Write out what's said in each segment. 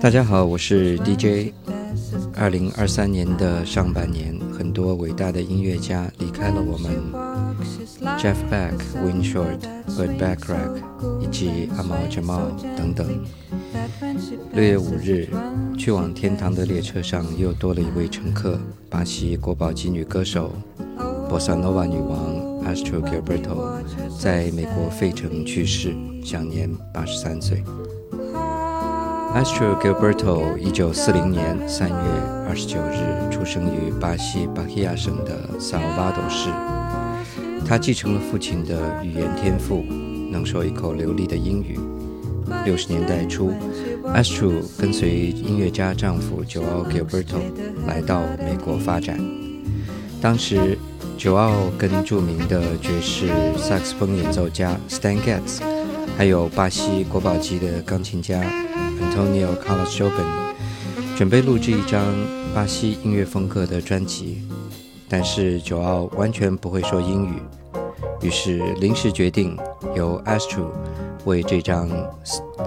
大家好，我是 DJ。二零二三年的上半年，很多伟大的音乐家离开了我们，Jeff Beck、Wingshort、e t Backrack 以及阿毛 jamal 等等。六月五日，去往天堂的列车上又多了一位乘客——巴西国宝级女歌手博萨诺瓦女王。Astro Gilberto 在美国费城去世，享年八十三岁。Astro Gilberto 一九四零年三月二十九日出生于巴西巴伊亚省的萨尔巴多市，他继承了父亲的语言天赋，能说一口流利的英语。六十年代初，Astro 跟随音乐家丈夫 Joao Gilberto 来到美国发展，当时。九奥跟著名的爵士萨克斯风演奏家 Stan Getz，还有巴西国宝级的钢琴家 Antonio Carlos Jobim，准备录制一张巴西音乐风格的专辑。但是九奥完全不会说英语，于是临时决定由 Astro 为这张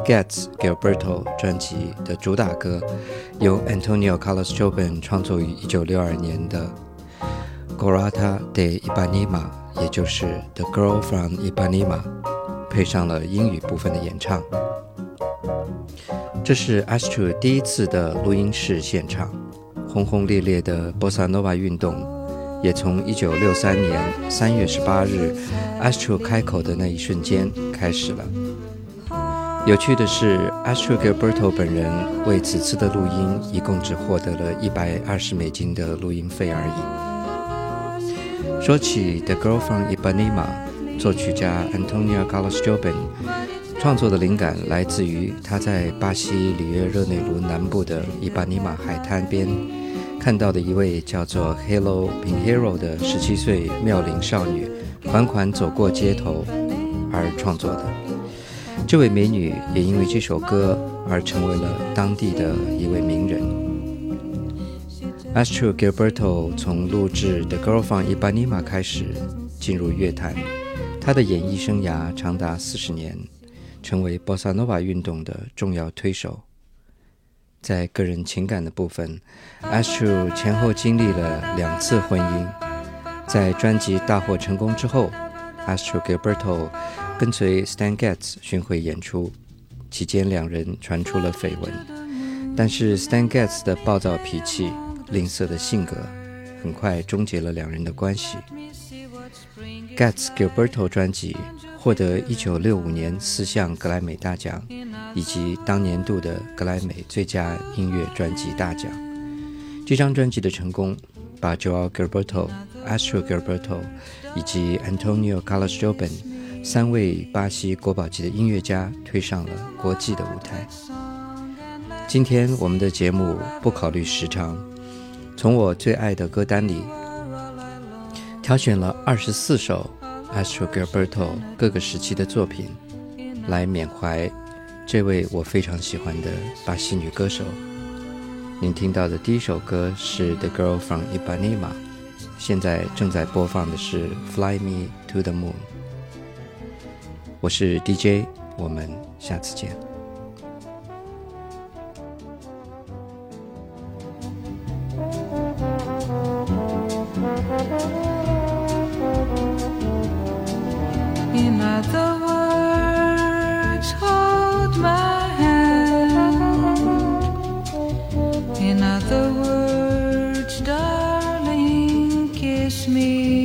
Getz Gilberto 专辑的主打歌，由 Antonio Carlos Jobim 创作于1962年的。Gorata de Ipanema，也就是《The Girl from Ipanema》，配上了英语部分的演唱。这是 a s t r o 第一次的录音室现场，轰轰烈烈的 bossa nova 运动也从1963年3月18日 a s t r o 开口的那一瞬间开始了。有趣的是 a s t r o Gilberto 本人为此次的录音一共只获得了一百二十美金的录音费而已。说起《The Girl from Ipanema》，作曲家 Antonio Carlos Jobim 创作的灵感来自于他在巴西里约热内卢南部的伊巴尼玛海滩边看到的一位叫做 h e l o p i n h e r o 的十七岁妙龄少女款款走过街头而创作的。这位美女也因为这首歌而成为了当地的一位名人。Astro Gilberto 从录制《The Girl from Ipanema》开始进入乐坛，他的演艺生涯长达四十年，成为 n 萨诺瓦运动的重要推手。在个人情感的部分，Astro 前后经历了两次婚姻。在专辑大获成功之后，Astro Gilberto 跟随 Stan Getz 巡回演出期间，两人传出了绯闻，但是 Stan Getz 的暴躁脾气。吝啬的性格很快终结了两人的关系。g a t s Gilberto 专辑获得1965年四项格莱美大奖，以及当年度的格莱美最佳音乐专辑大奖。这张专辑的成功，把 j o a l Gilberto、Astro Gilberto 以及 Antonio Carlos Jobim 三位巴西国宝级的音乐家推上了国际的舞台。今天我们的节目不考虑时长。从我最爱的歌单里挑选了二十四首 Astro Gilberto 各个时期的作品，来缅怀这位我非常喜欢的巴西女歌手。您听到的第一首歌是《The Girl from Ipanema》，现在正在播放的是《Fly Me to the Moon》。我是 DJ，我们下次见。wish me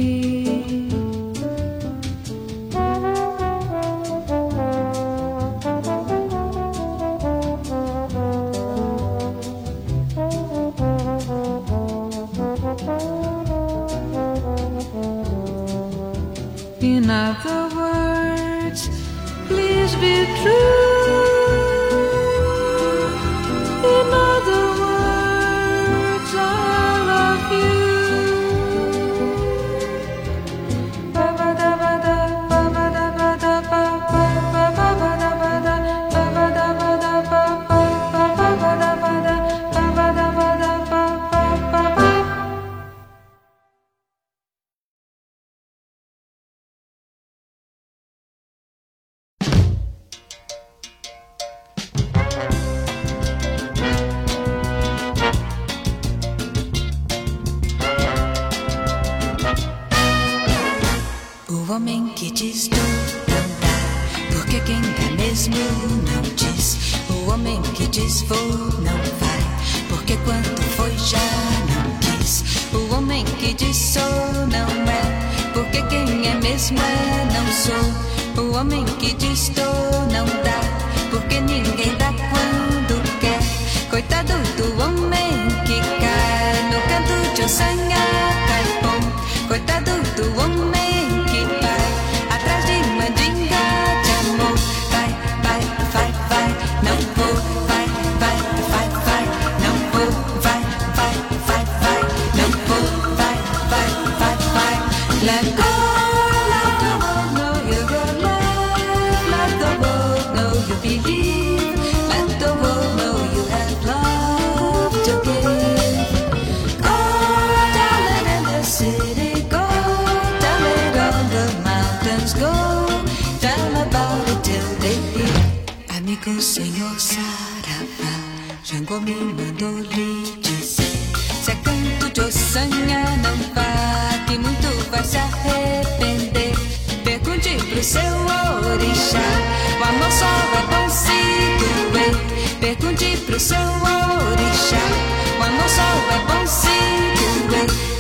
Django me mandou lhe dizer Se é canto de ossanha não que Muito vai se arrepender Pergunte pro seu orixá O amor só vai é bom se doer Pergunte pro seu orixá O amor só vai bom se doer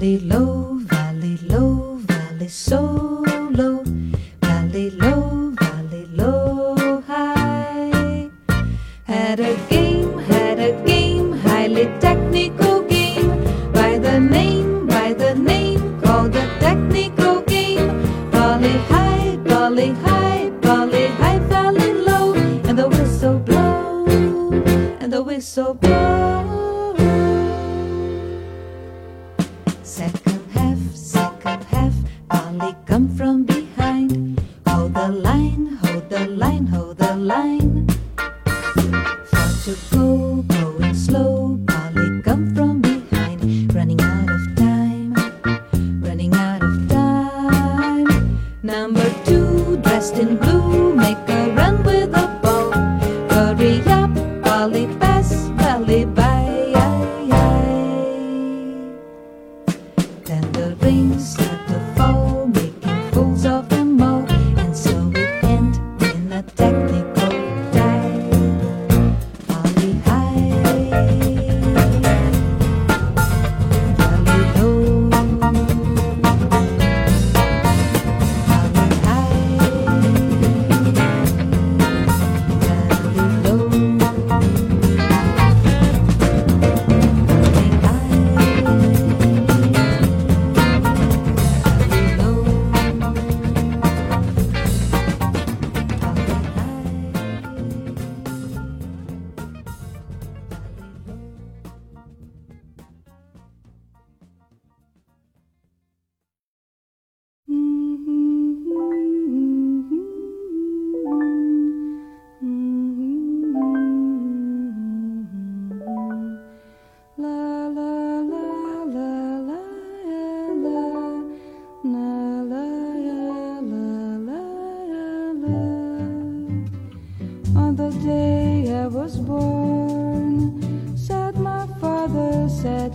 low.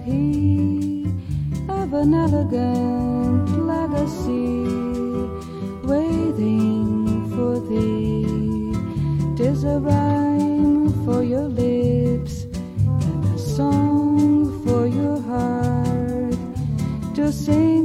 he of an elegant legacy waiting for thee? Tis a rhyme for your lips and a song for your heart to sing.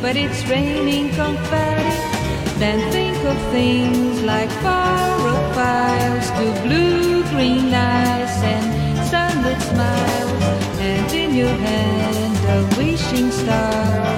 but it's raining confetti. Then think of things like pyrophiles to blue-green eyes and sunlit smiles, and in your hand a wishing star.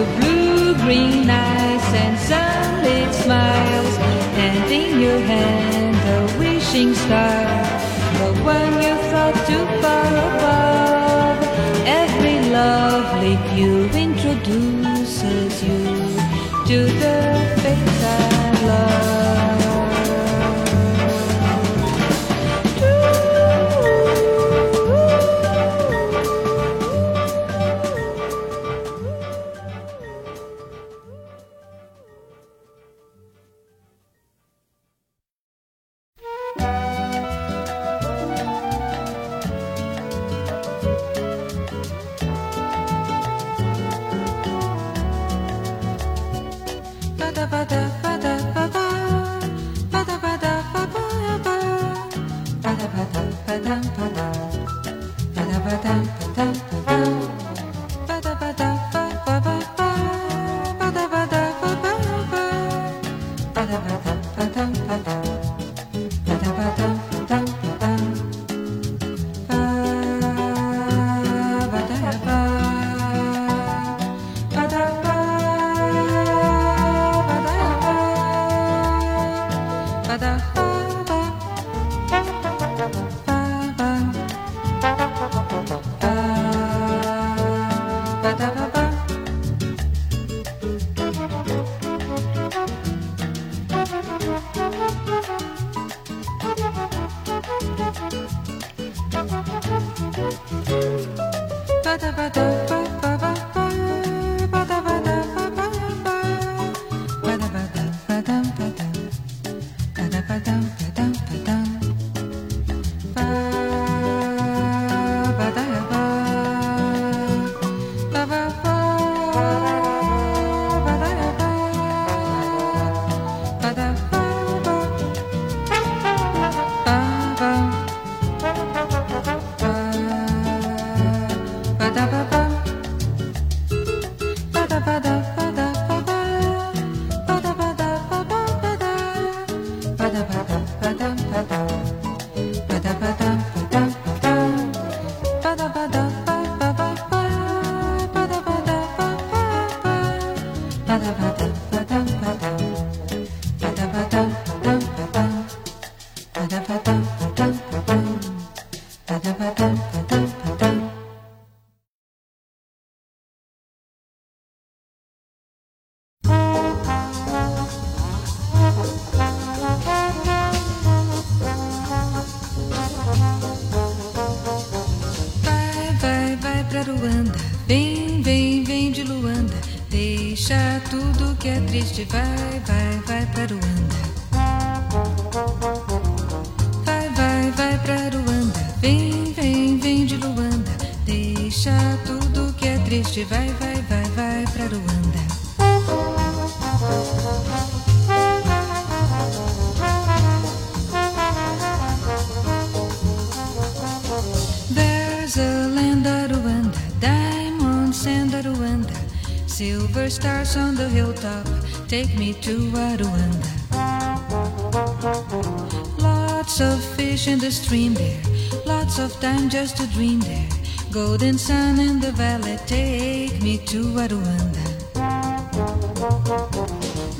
The blue-green eyes and sunlit smiles, and in your hand a wishing star, the one you thought too far above. Every lovely view introduces you to the triste, vai, vai, vai para Luanda. Vai, vai, vai para Luanda. Vem, vem, vem de Luanda. Deixa tudo que é triste, vai, vai, vai, vai para Luanda. silver stars on the hilltop take me to Aruanda. Lots of fish in the stream there, lots of time just to dream there. Golden sun in the valley take me to Aruanda.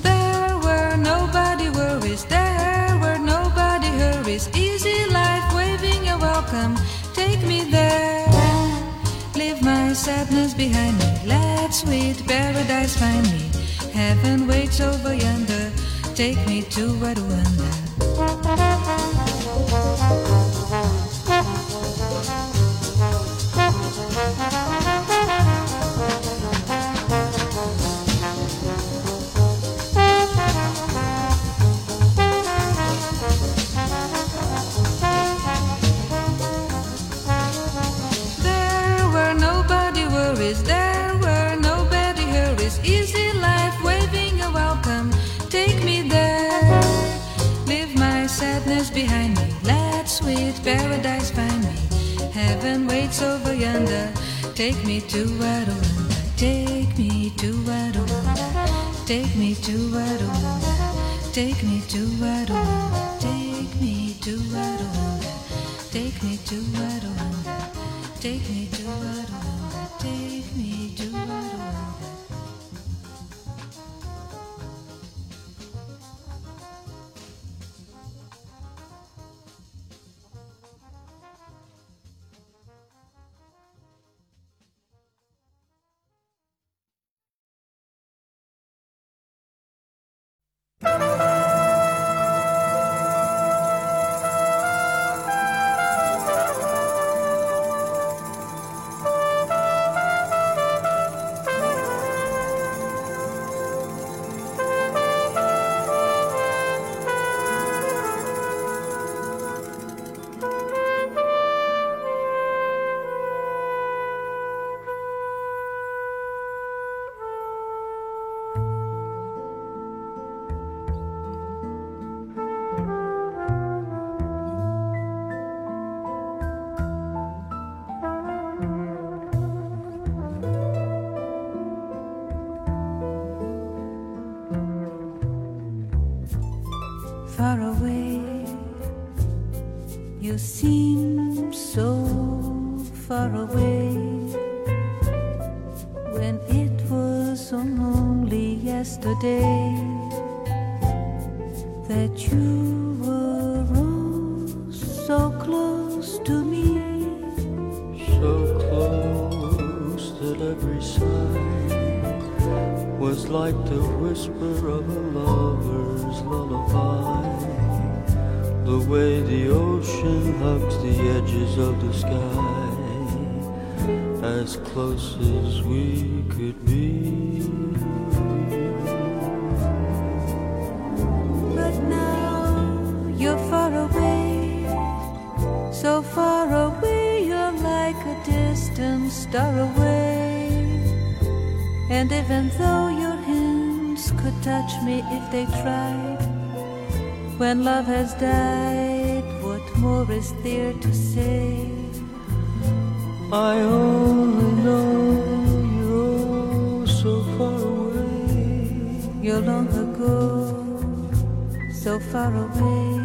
There were nobody worries, there were nobody hurries. Easy life waving a welcome, take me there. Leave my sadness behind me sweet paradise find me. Heaven waits over yonder. Take me to Rwanda. Rwanda, take me to Rwanda, take me to Rwanda. touch me if they tried. When love has died, what more is there to say? I only know you're so far away. You're long ago, so far away.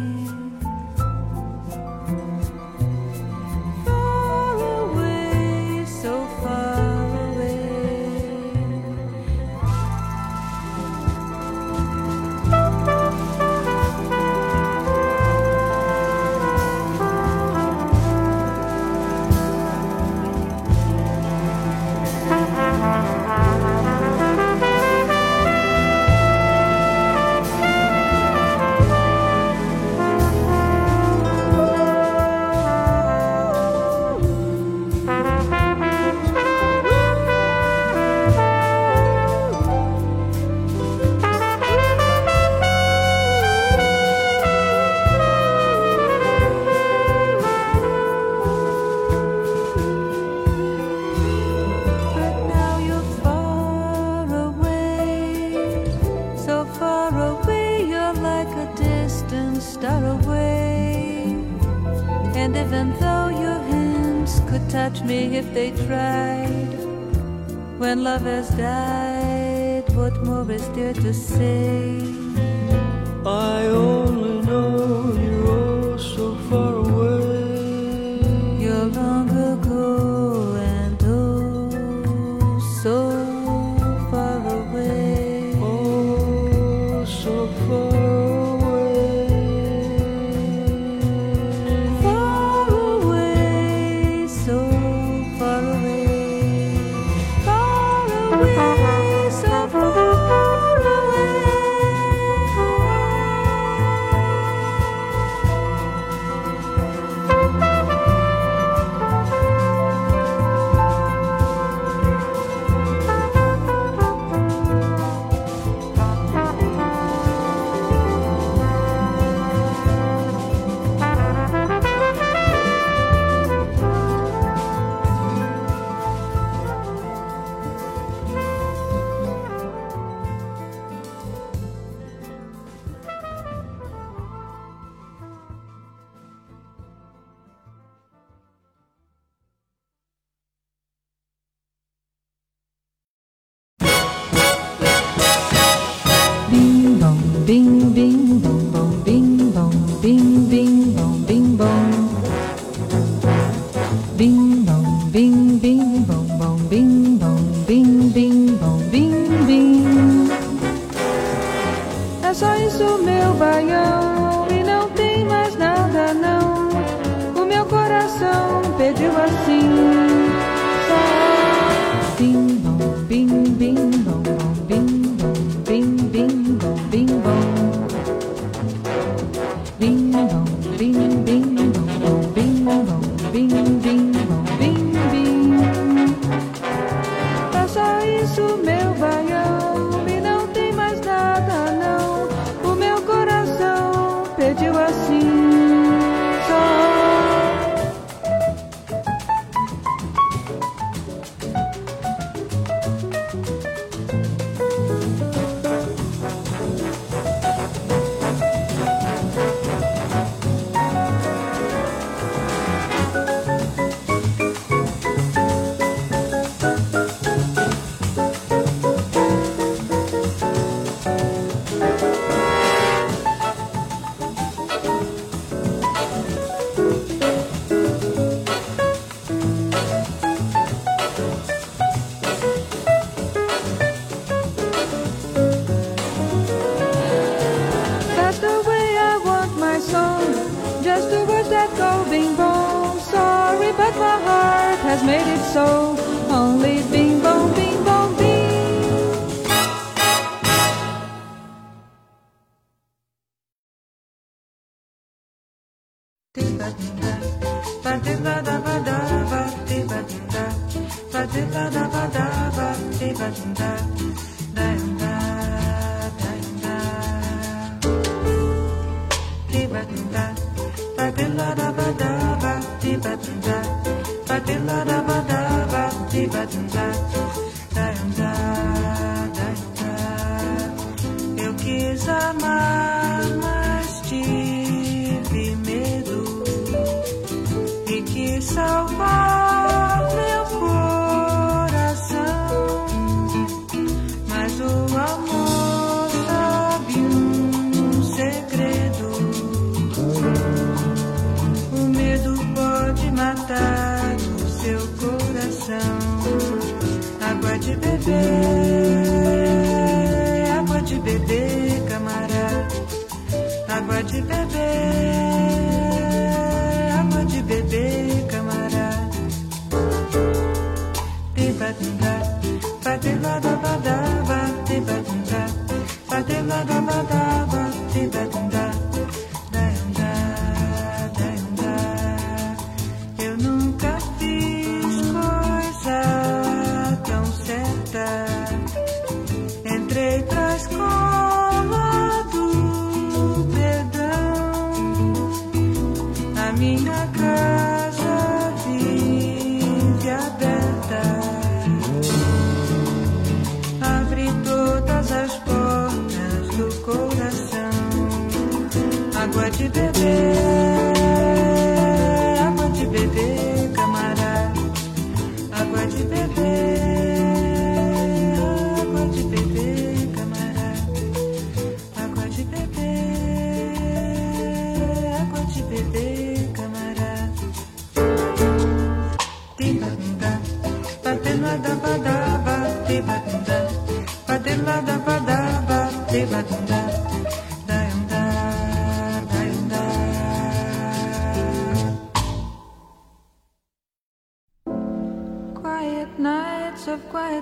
touch me if they tried. When love has died, what more is there to say? I only know.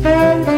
Thank you.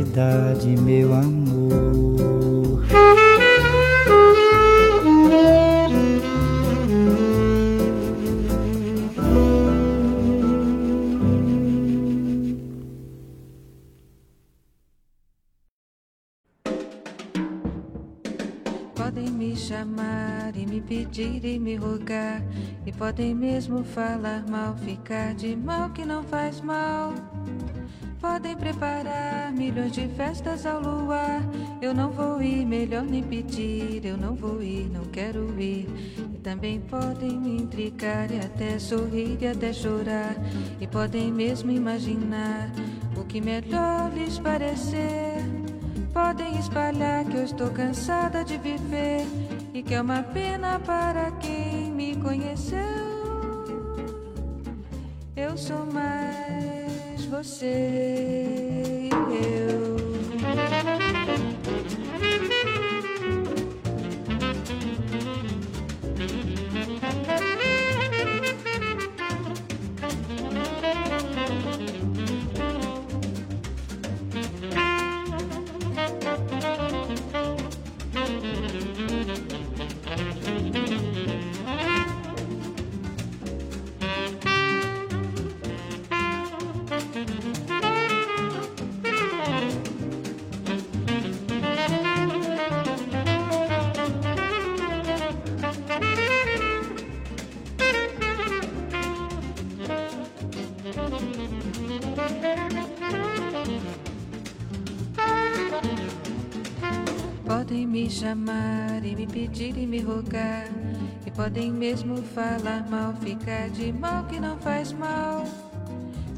saudade, meu amor. Podem me chamar e me pedir e me rogar, e podem mesmo falar mal, ficar de mal que não faz mal. Podem preparar milhões de festas ao luar. Eu não vou ir, melhor nem pedir. Eu não vou ir, não quero ir. E também podem me intrigar e até sorrir e até chorar. E podem mesmo imaginar o que melhor lhes parecer. Podem espalhar que eu estou cansada de viver e que é uma pena para quem me conheceu. Eu sou mais. você. me chamar e me pedir e me rogar. E podem mesmo falar mal, ficar de mal que não faz mal.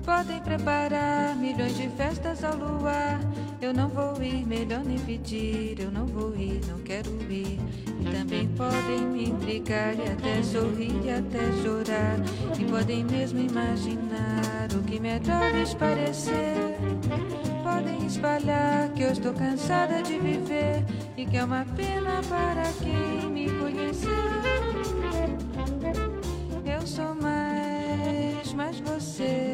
Podem preparar milhões de festas ao luar. Eu não vou ir, melhor nem pedir. Eu não vou ir, não quero ir. E também podem me intrigar e até sorrir e até chorar. E podem mesmo imaginar o que melhor lhes é parecer podem espalhar que eu estou cansada de viver e que é uma pena para quem me conheceu. Eu sou mais, mais você.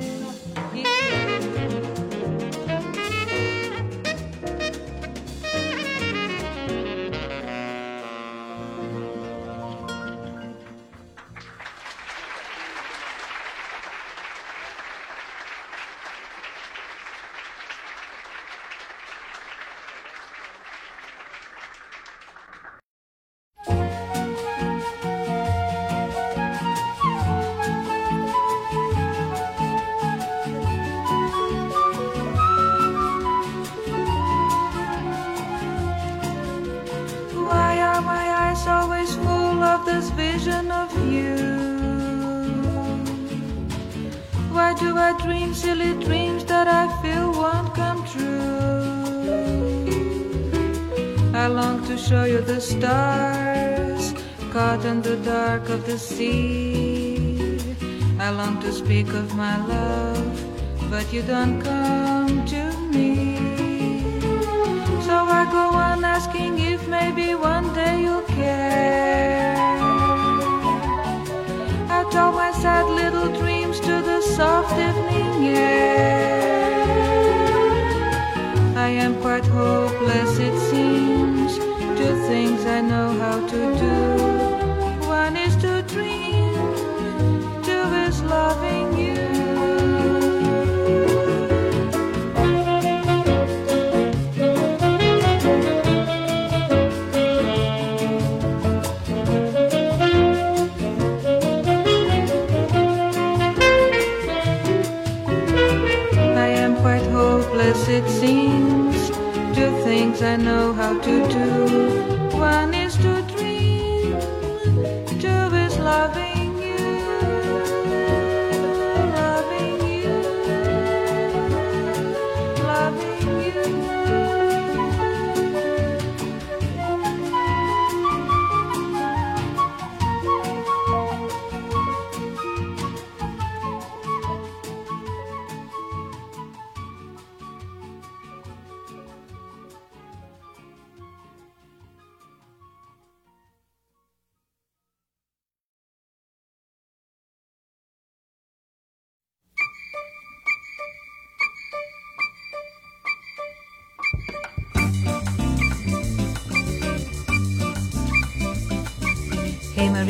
see. I long to speak of my love, but you don't come.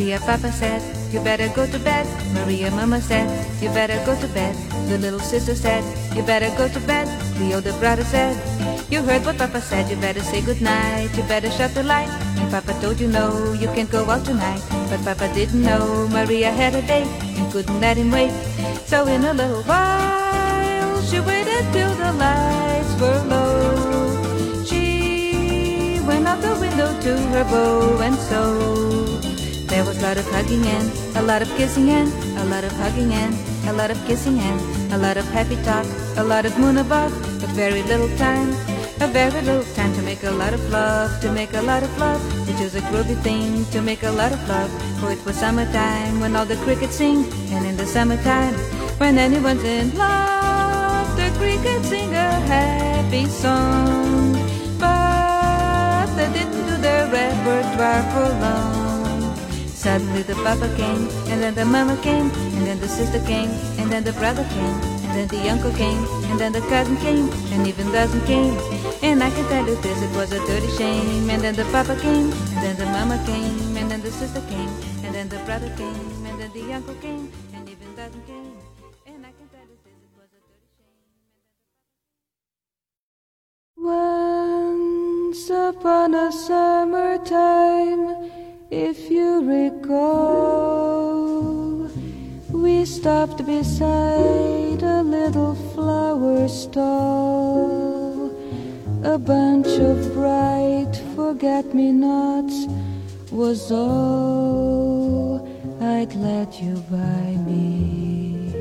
Maria Papa said, You better go to bed. Maria Mama said, You better go to bed. The little sister said, You better go to bed. The older brother said, You heard what Papa said, you better say goodnight. You better shut the light. And Papa told you no, you can't go out tonight. But Papa didn't know Maria had a date and couldn't let him wait. So in a little while, she waited till the lights were low. She went out the window to her bow and sew. There was a lot of hugging and a lot of kissing and a lot of hugging and a lot of kissing and a lot of happy talk, a lot of moon above, but very little time, a very little time to make a lot of love, to make a lot of love. It was a groovy thing to make a lot of love, for oh, it was summertime when all the crickets sing, and in the summertime when anyone's in love, the crickets sing a happy song, but they didn't do their repertoire for long. Suddenly the papa came, and then the mama came, and then the sister came, and then the brother came, and then the uncle came, and then the cousin came, and even dozen came. And I can tell you this, it was a dirty shame. And then the papa came, and then the mama came, and then the sister came, and then the brother came, and then the uncle came, and even dozen came. And I can tell you this, it was a dirty shame. Once upon a summer time. If you recall, we stopped beside a little flower stall. A bunch of bright forget me nots was all I'd let you buy me.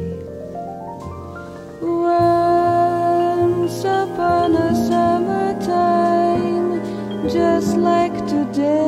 Once upon a summertime, just like today.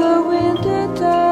the winter time.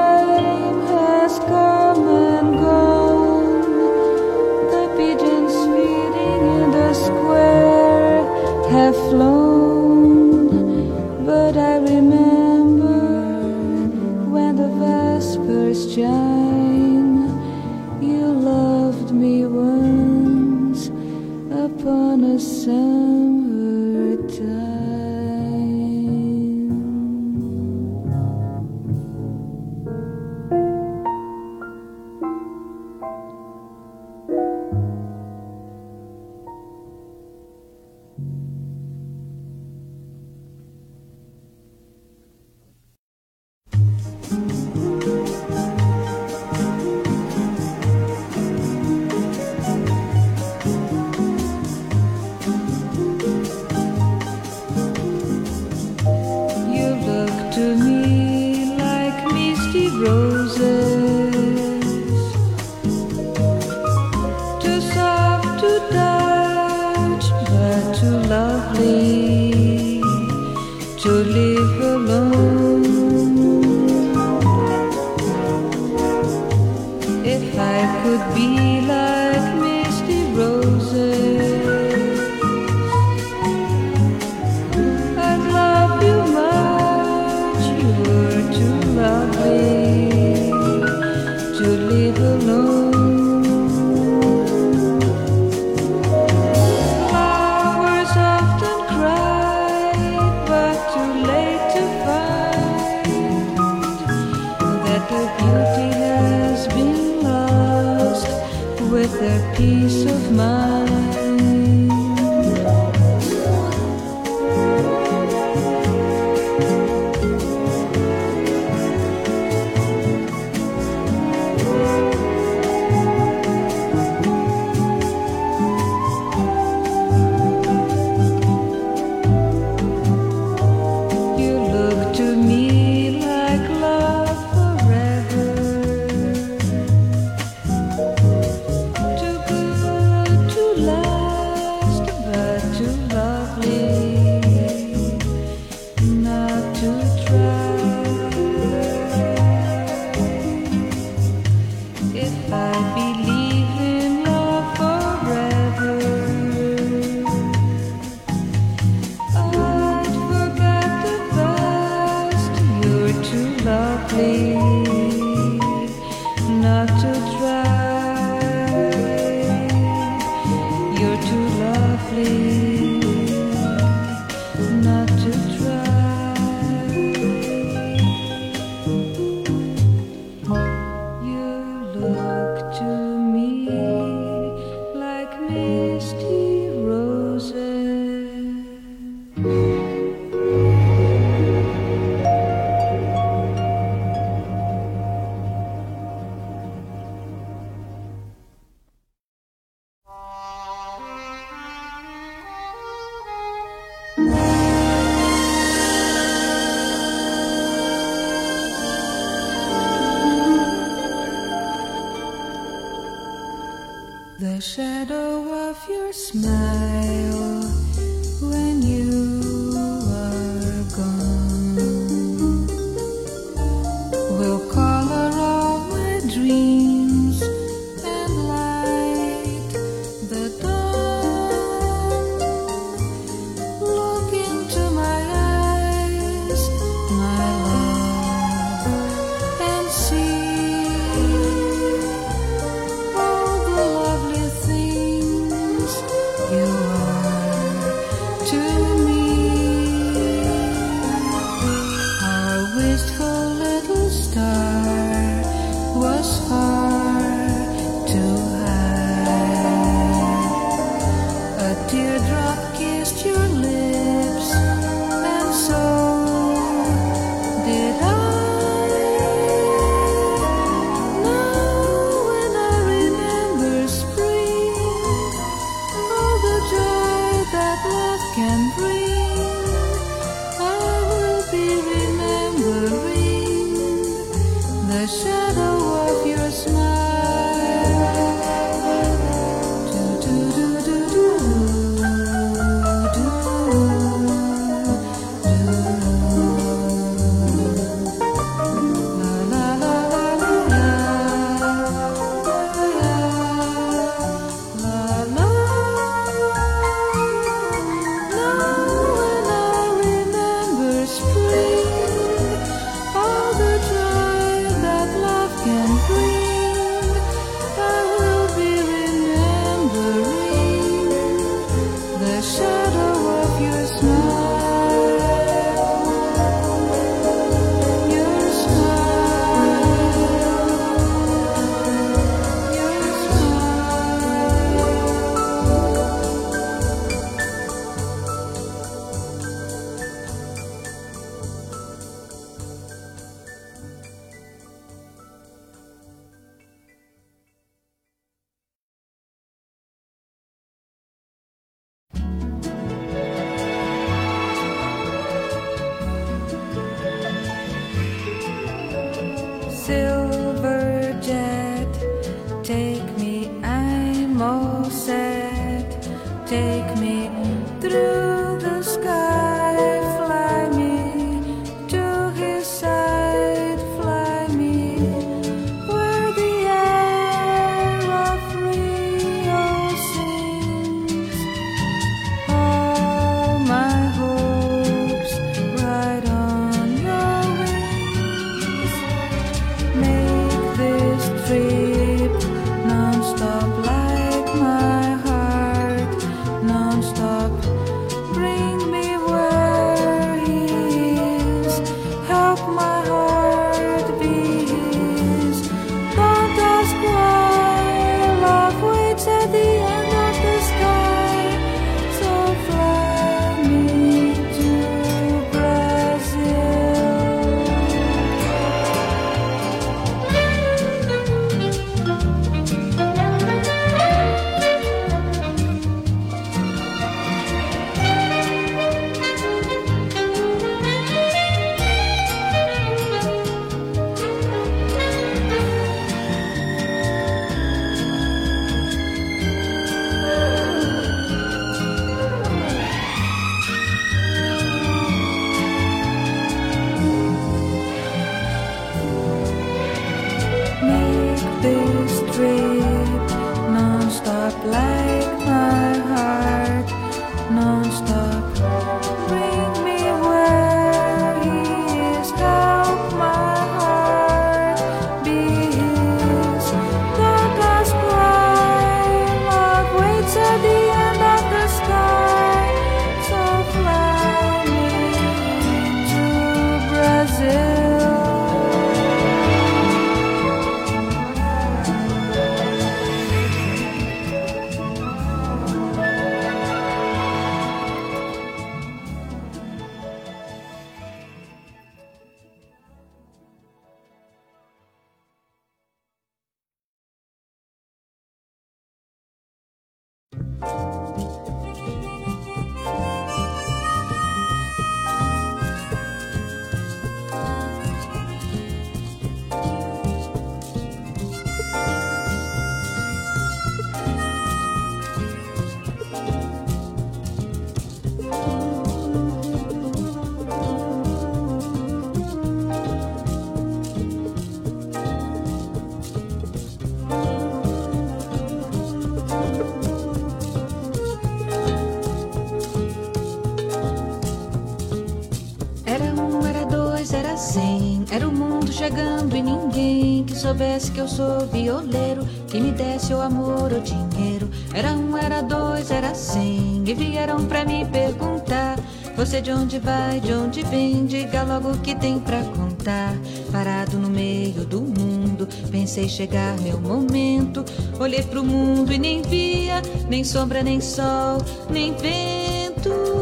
chegando e ninguém que soubesse que eu sou violeiro, que me desse o amor ou dinheiro. Era um, era dois, era cem, e vieram pra me perguntar. Você de onde vai, de onde vem, diga logo o que tem pra contar. Parado no meio do mundo, pensei chegar meu momento. Olhei pro mundo e nem via, nem sombra, nem sol, nem vento.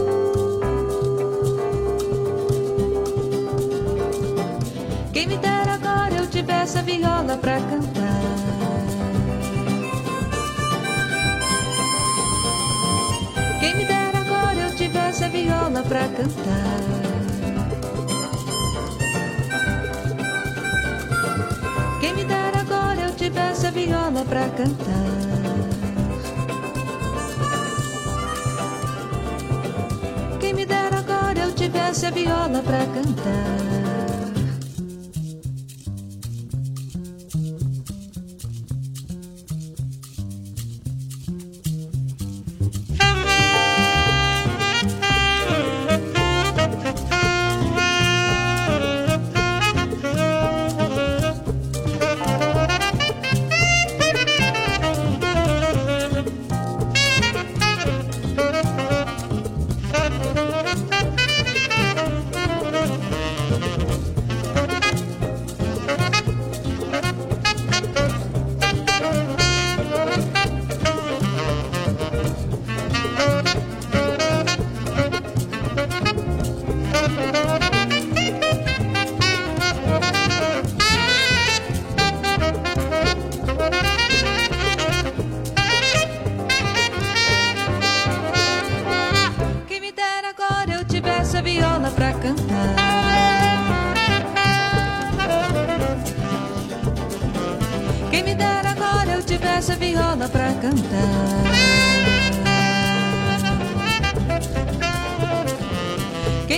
essa viola pra cantar. Quem me dera agora eu tivesse a viola pra cantar. Quem me dera agora eu tivesse a viola pra cantar. Quem me dera agora eu tivesse a viola pra cantar.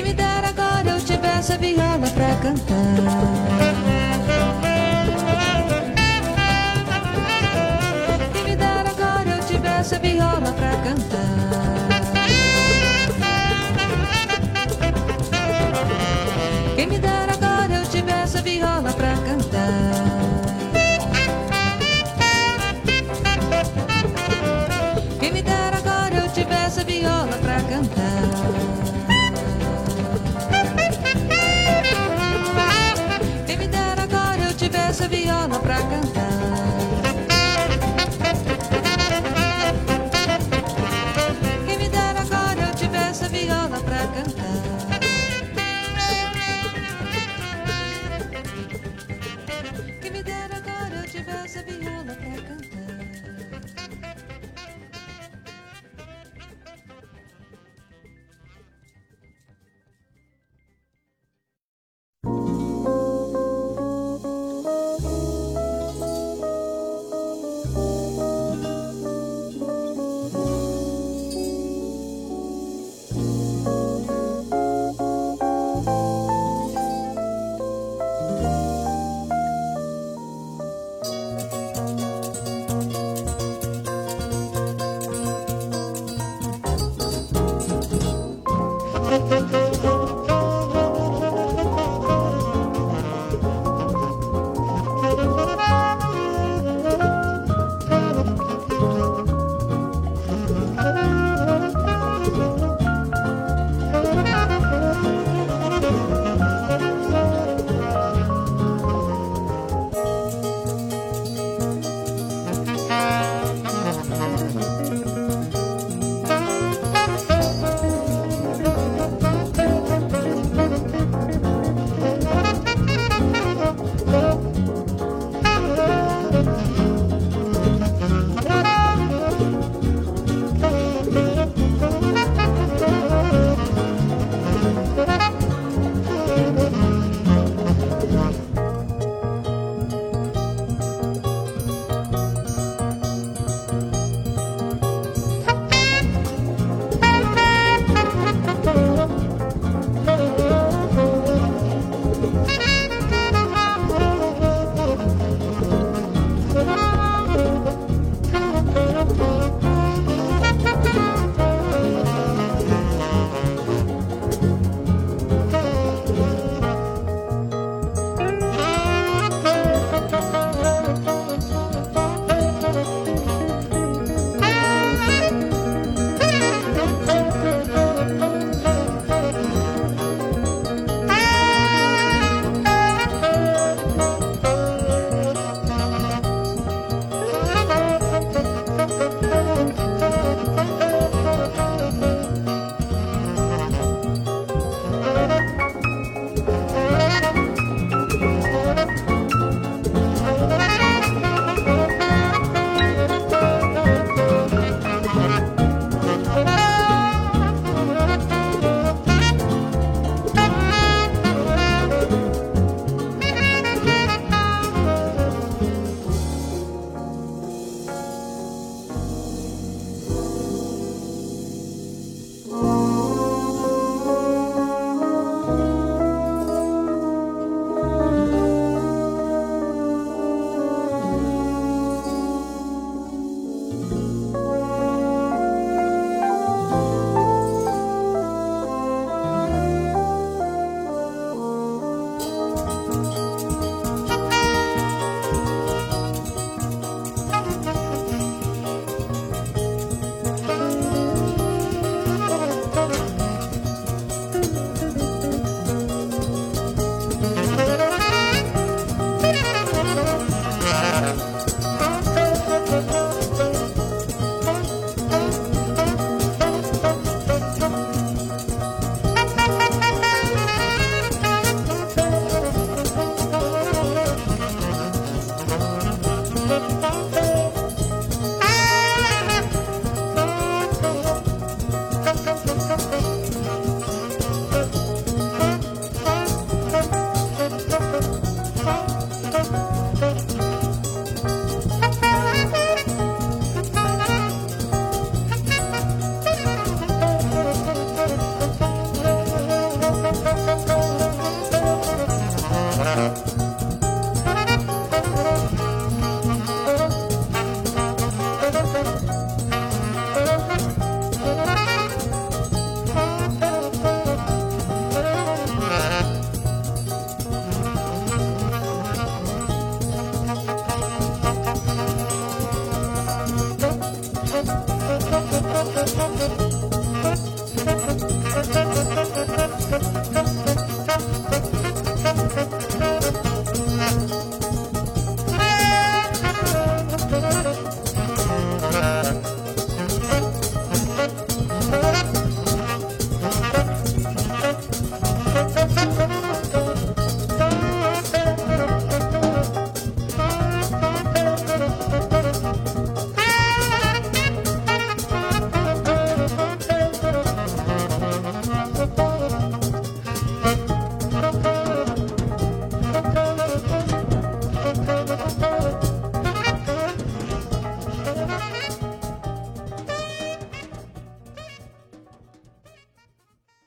Quem me dera agora eu tivesse a viola pra cantar. Quem me dera agora eu tivesse a viola pra cantar. piano pra cantar.